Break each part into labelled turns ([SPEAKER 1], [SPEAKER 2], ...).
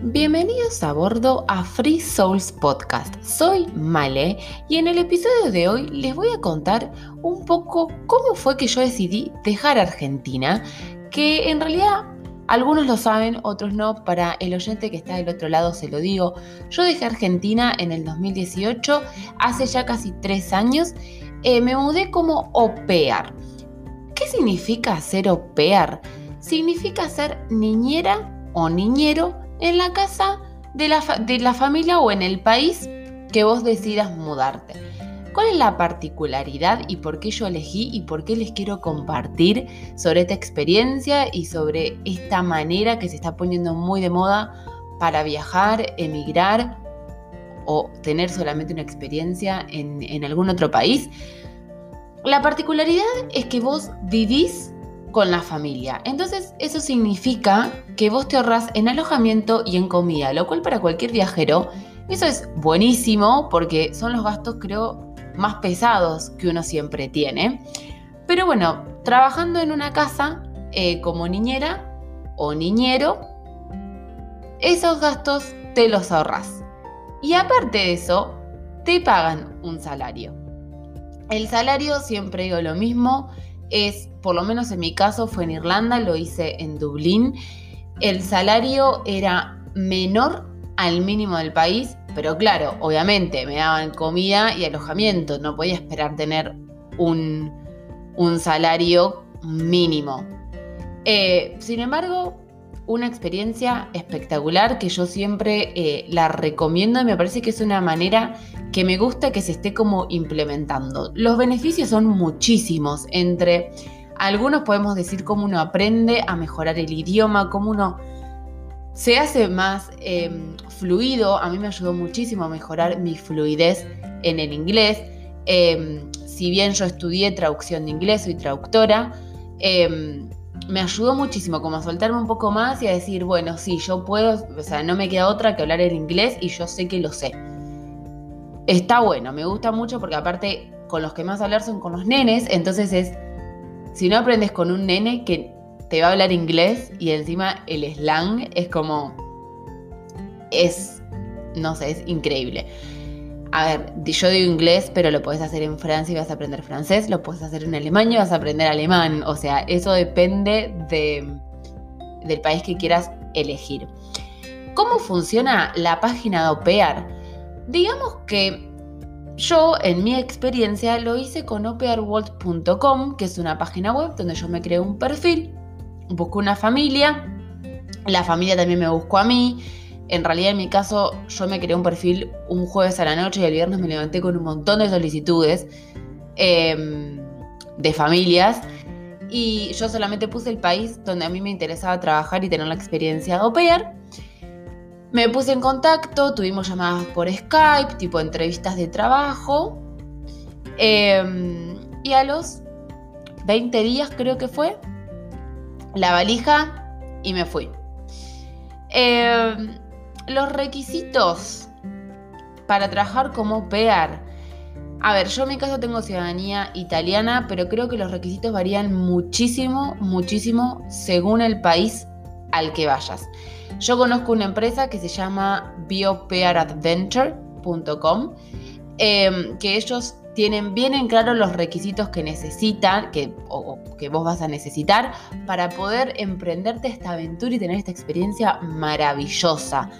[SPEAKER 1] Bienvenidos a bordo a Free Souls Podcast. Soy Male y en el episodio de hoy les voy a contar un poco cómo fue que yo decidí dejar Argentina, que en realidad algunos lo saben, otros no. Para el oyente que está del otro lado se lo digo. Yo dejé Argentina en el 2018, hace ya casi tres años. Eh, me mudé como pair. ¿Qué significa ser pair? Significa ser niñera o niñero en la casa de la, de la familia o en el país que vos decidas mudarte. ¿Cuál es la particularidad y por qué yo elegí y por qué les quiero compartir sobre esta experiencia y sobre esta manera que se está poniendo muy de moda para viajar, emigrar o tener solamente una experiencia en, en algún otro país? La particularidad es que vos vivís con la familia. Entonces eso significa que vos te ahorras en alojamiento y en comida, lo cual para cualquier viajero eso es buenísimo porque son los gastos creo más pesados que uno siempre tiene. Pero bueno, trabajando en una casa eh, como niñera o niñero, esos gastos te los ahorras. Y aparte de eso, te pagan un salario. El salario, siempre digo lo mismo, es, por lo menos en mi caso fue en Irlanda, lo hice en Dublín, el salario era menor al mínimo del país, pero claro, obviamente me daban comida y alojamiento, no podía esperar tener un, salario mínimo. Eh, sin embargo, una experiencia espectacular que yo siempre eh, la recomiendo y me parece que es una manera que me gusta que se esté como implementando. Los beneficios son muchísimos, entre algunos podemos decir cómo uno aprende a mejorar el idioma, cómo uno se hace más em, fluido, a mí me ayudó muchísimo a mejorar mi fluidez en el inglés. Em, si bien yo estudié traducción de inglés, soy traductora, em, me ayudó muchísimo como a soltarme un poco más y a decir, bueno, sí, yo puedo, o sea, no me queda otra que hablar en inglés y yo sé que lo sé. Está bueno, me gusta mucho porque aparte con los que más hablar son con los nenes, entonces es, si no aprendes con un nene que te va a hablar inglés y encima el slang es como, es, no sé, es increíble. A ver, yo digo inglés, pero lo puedes hacer en Francia y vas a aprender francés, lo puedes hacer en alemán y vas a aprender alemán. O sea, eso depende de, del país que quieras elegir. ¿Cómo funciona la página de OPEAR? Digamos que yo, en mi experiencia, lo hice con opearworld.com, que es una página web donde yo me creé un perfil, busco una familia, la familia también me buscó a mí en realidad, en mi caso, yo me creé un perfil un jueves a la noche y el viernes me levanté con un montón de solicitudes em, de familias. Y yo solamente puse el país donde a mí me interesaba trabajar y tener la experiencia de Me puse en contacto, tuvimos llamadas por Skype, tipo entrevistas de trabajo. Em, y a los 20 días creo que fue, la valija y me fui. Eh, los requisitos para trabajar como PEAR. A ver, yo en mi caso tengo ciudadanía italiana, pero creo que los requisitos varían muchísimo, muchísimo según el país al que vayas. Yo conozco una empresa que se llama biopearadventure.com, em, que ellos tienen bien en claro los requisitos que necesitan, que, o, que vos vas a necesitar para poder emprenderte esta aventura y tener esta experiencia maravillosa.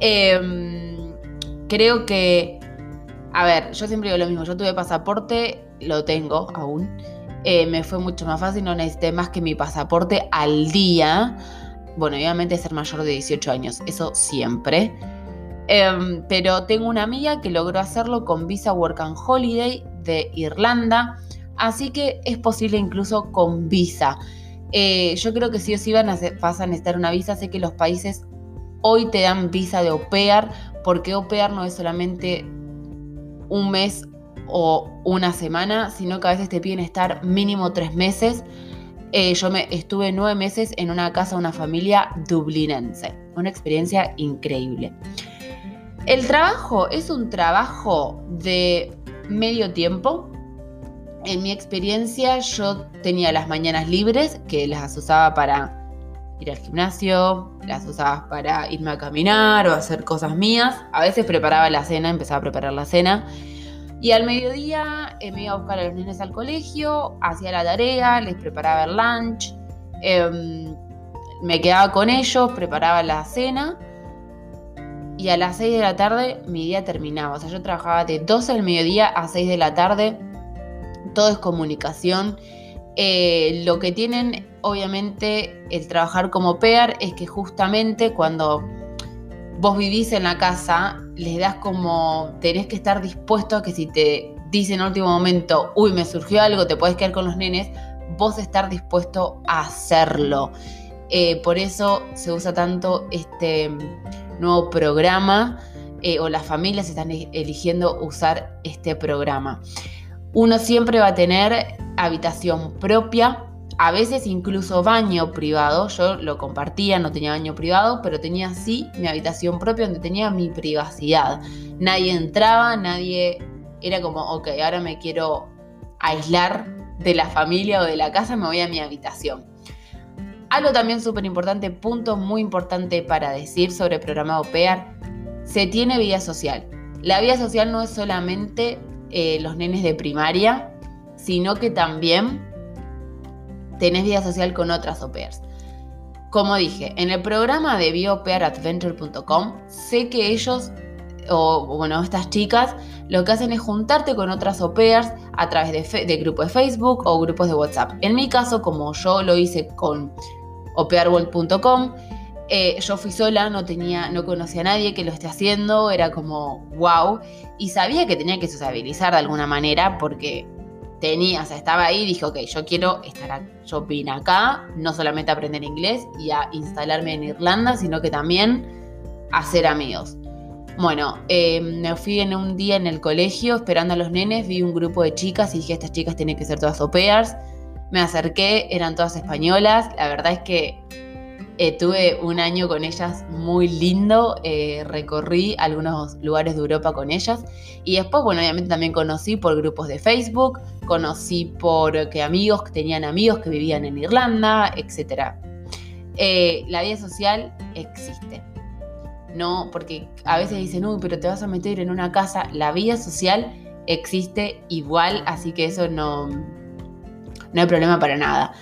[SPEAKER 1] Em, creo que, a ver, yo siempre digo lo mismo, yo tuve pasaporte, lo tengo aún. Eh, me fue mucho más fácil, no necesité más que mi pasaporte al día. Bueno, obviamente ser mayor de 18 años, eso siempre. Em, pero tengo una amiga que logró hacerlo con Visa Work and Holiday de Irlanda, así que es posible incluso con visa. Eh, yo creo que sí o sí van a vas a necesitar una visa. Sé que los países hoy te dan visa de OPEAR, porque OPEAR no es solamente un mes o una semana, sino que a veces te piden estar mínimo tres meses. Eh, yo me estuve nueve meses en una casa de una familia dublinense. Una experiencia increíble. El trabajo es un trabajo de medio tiempo. En mi experiencia yo tenía las mañanas libres, que las usaba para ir al gimnasio, las usaba para irme a caminar o hacer cosas mías. A veces preparaba la cena, empezaba a preparar la cena. Y al mediodía eh, me iba a buscar a los nenes al colegio, hacía la tarea, les preparaba el lunch, em, me quedaba con ellos, preparaba la cena y a las 6 de la tarde mi día terminaba. O sea, yo trabajaba de 12 del mediodía a 6 de la tarde. Todo es comunicación. Eh, lo que tienen, obviamente, el trabajar como PEAR es que justamente cuando vos vivís en la casa, les das como, tenés que estar dispuesto a que si te dicen en último momento, uy, me surgió algo, te puedes quedar con los nenes, vos estar dispuesto a hacerlo. Eh, por eso se usa tanto este nuevo programa eh, o las familias están e-, eligiendo usar este programa. Uno siempre va a tener habitación propia, a veces incluso baño privado. Yo lo compartía, no tenía baño privado, pero tenía sí mi habitación propia donde tenía mi privacidad. Nadie entraba, nadie era como, ok, ahora me quiero aislar de la familia o de la casa, me voy a mi habitación. Algo también súper importante, punto muy importante para decir sobre programado PEAR, se tiene vida social. La vida social no es solamente eh, los nenes de primaria, sino que también tenés vida social con otras pairs. Como dije, en el programa de biopearadventure.com sé que ellos, o bueno, estas chicas, lo que hacen es juntarte con otras pairs a través de, de grupos de Facebook o grupos de WhatsApp. En mi caso, como yo lo hice con opearworld.com. Eh, yo fui sola, no tenía, no conocía a nadie que lo esté haciendo, era como wow. Y sabía que tenía que sociabilizar de alguna manera porque tenía, estaba ahí y dije, ok, yo quiero estar, yo vine acá, no solamente a aprender inglés y a instalarme en Irlanda, sino que también hacer amigos. Bueno, eh, me fui en un día en el colegio esperando a los nenes, vi un grupo de chicas y dije, estas chicas tienen que ser todas au. Me acerqué, eran todas españolas. La verdad es que eh, tuve un año con ellas muy lindo. Eh, recorrí algunos lugares de Europa con ellas. Y después, bueno, obviamente también conocí por grupos de Facebook. Conocí por que amigos tenían amigos que vivían en Irlanda, etc. Eh, la vida social existe. No, porque a veces dicen, uy, pero te vas a meter en una casa. La vida social existe igual, así que eso no, no hay problema para nada.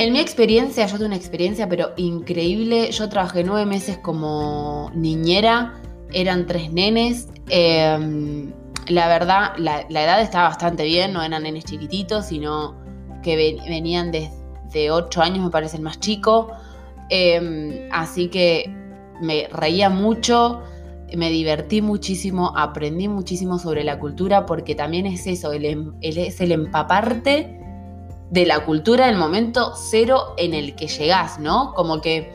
[SPEAKER 1] En mi experiencia, yo tuve una experiencia pero increíble. Yo trabajé nueve meses como niñera, eran tres nenes. Em, la verdad, la, edad estaba bastante bien, no eran nenes chiquititos, sino que venían desde ocho años, me parece el más chico. Em, así que me reía mucho, me divertí muchísimo, aprendí muchísimo sobre la cultura, porque también es eso, em, es el empaparte de la cultura del momento cero en el que llegás, ¿no? Como que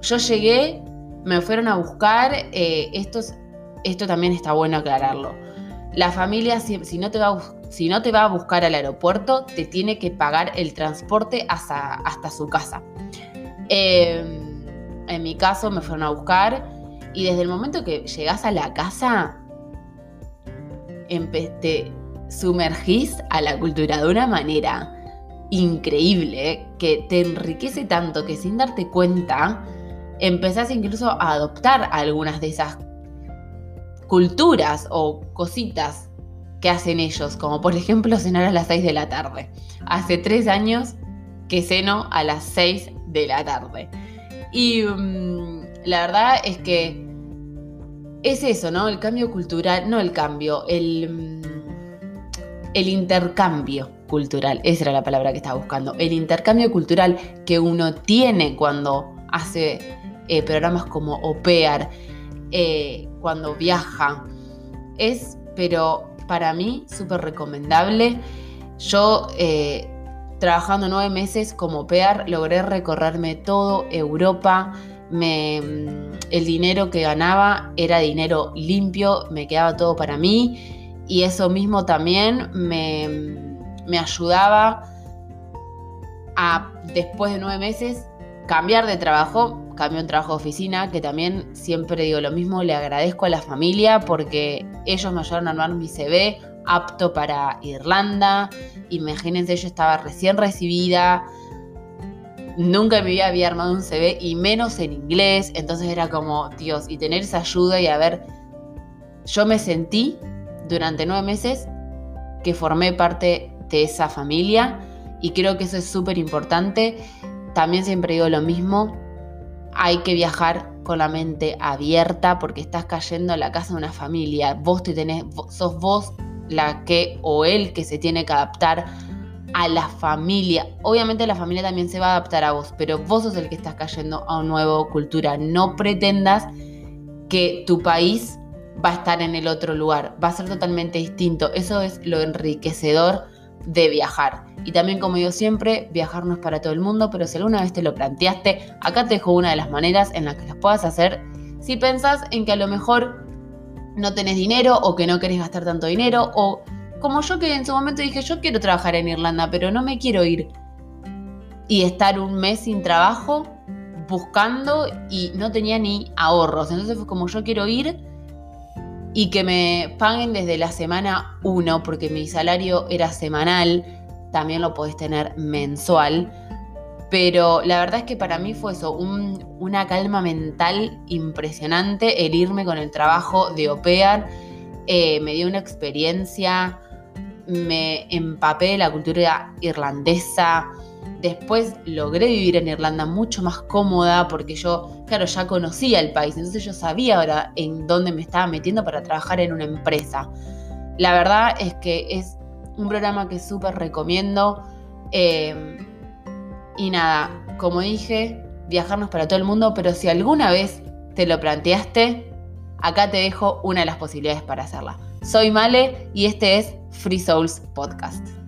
[SPEAKER 1] yo llegué, me fueron a buscar, eh, esto, esto también está bueno aclararlo. La familia, si, no te va a, si no te va a buscar al aeropuerto, te tiene que pagar el transporte hasta, hasta su casa. Em, en mi caso me fueron a buscar y desde el momento que llegás a la casa, te sumergís a la cultura de una manera increíble que te enriquece tanto que sin darte cuenta empezás incluso a adoptar algunas de esas culturas o cositas que hacen ellos, como por ejemplo cenar a las 6 de la tarde. Hace tres años que ceno a las 6 de la tarde. Y mm, la verdad es que es eso, ¿no? El cambio cultural, no el cambio, el, mm, el intercambio cultural, esa era la palabra que estaba buscando, el intercambio cultural que uno tiene cuando hace eh, programas como OPEAR, eh, cuando viaja, es, pero para mí, súper recomendable. Yo, eh, trabajando nueve meses como OPEAR, logré recorrerme todo Europa. El dinero que ganaba era dinero limpio, me quedaba todo para mí y eso mismo también me, me ayudaba a, después de nueve meses, cambiar de trabajo. Cambié un trabajo de oficina, que también siempre digo lo mismo, le agradezco a la familia porque ellos me ayudaron a armar mi CV apto para Irlanda. Imagínense, yo estaba recién recibida, nunca me había armado un CV y menos en inglés, entonces era como, Dios, y tener esa ayuda y a ver, yo me sentí durante nueve meses que formé parte de esa familia y creo que eso es súper importante. También siempre digo lo mismo, hay que viajar con la mente abierta porque estás cayendo a la casa de una familia. Vos te tenés, sos vos la que o el que se tiene que adaptar a la familia. Obviamente la familia también se va a adaptar a vos, pero vos sos el que estás cayendo a una nueva cultura. No pretendas que tu país va a estar en el otro lugar, va a ser totalmente distinto. Eso es lo enriquecedor de viajar. Y también, como digo siempre, viajar no es para todo el mundo, pero si alguna vez te lo planteaste, acá te dejo una de las maneras en las que las puedas hacer. Si pensás en que a lo mejor no tenés dinero o que no querés gastar tanto dinero, o como yo que en su momento dije, yo quiero trabajar en Irlanda, pero no me quiero ir y estar un mes sin trabajo buscando y no tenía ni ahorros. Entonces fue como yo quiero ir y que me paguen desde la semana 1, porque mi salario era semanal, también lo podés tener mensual. Pero la verdad es que para mí fue eso, una calma mental impresionante el irme con el trabajo de OPEAR. Eh, me dio una experiencia, me empapé de la cultura irlandesa, Después logré vivir en Irlanda mucho más cómoda porque yo, claro, ya conocía el país, entonces yo sabía ahora en dónde me estaba metiendo para trabajar en una empresa. La verdad es que es un programa que súper recomiendo. Em, y nada, como dije, viajarnos para todo el mundo, pero si alguna vez te lo planteaste, acá te dejo una de las posibilidades para hacerla. Soy Male y este es Free Souls Podcast.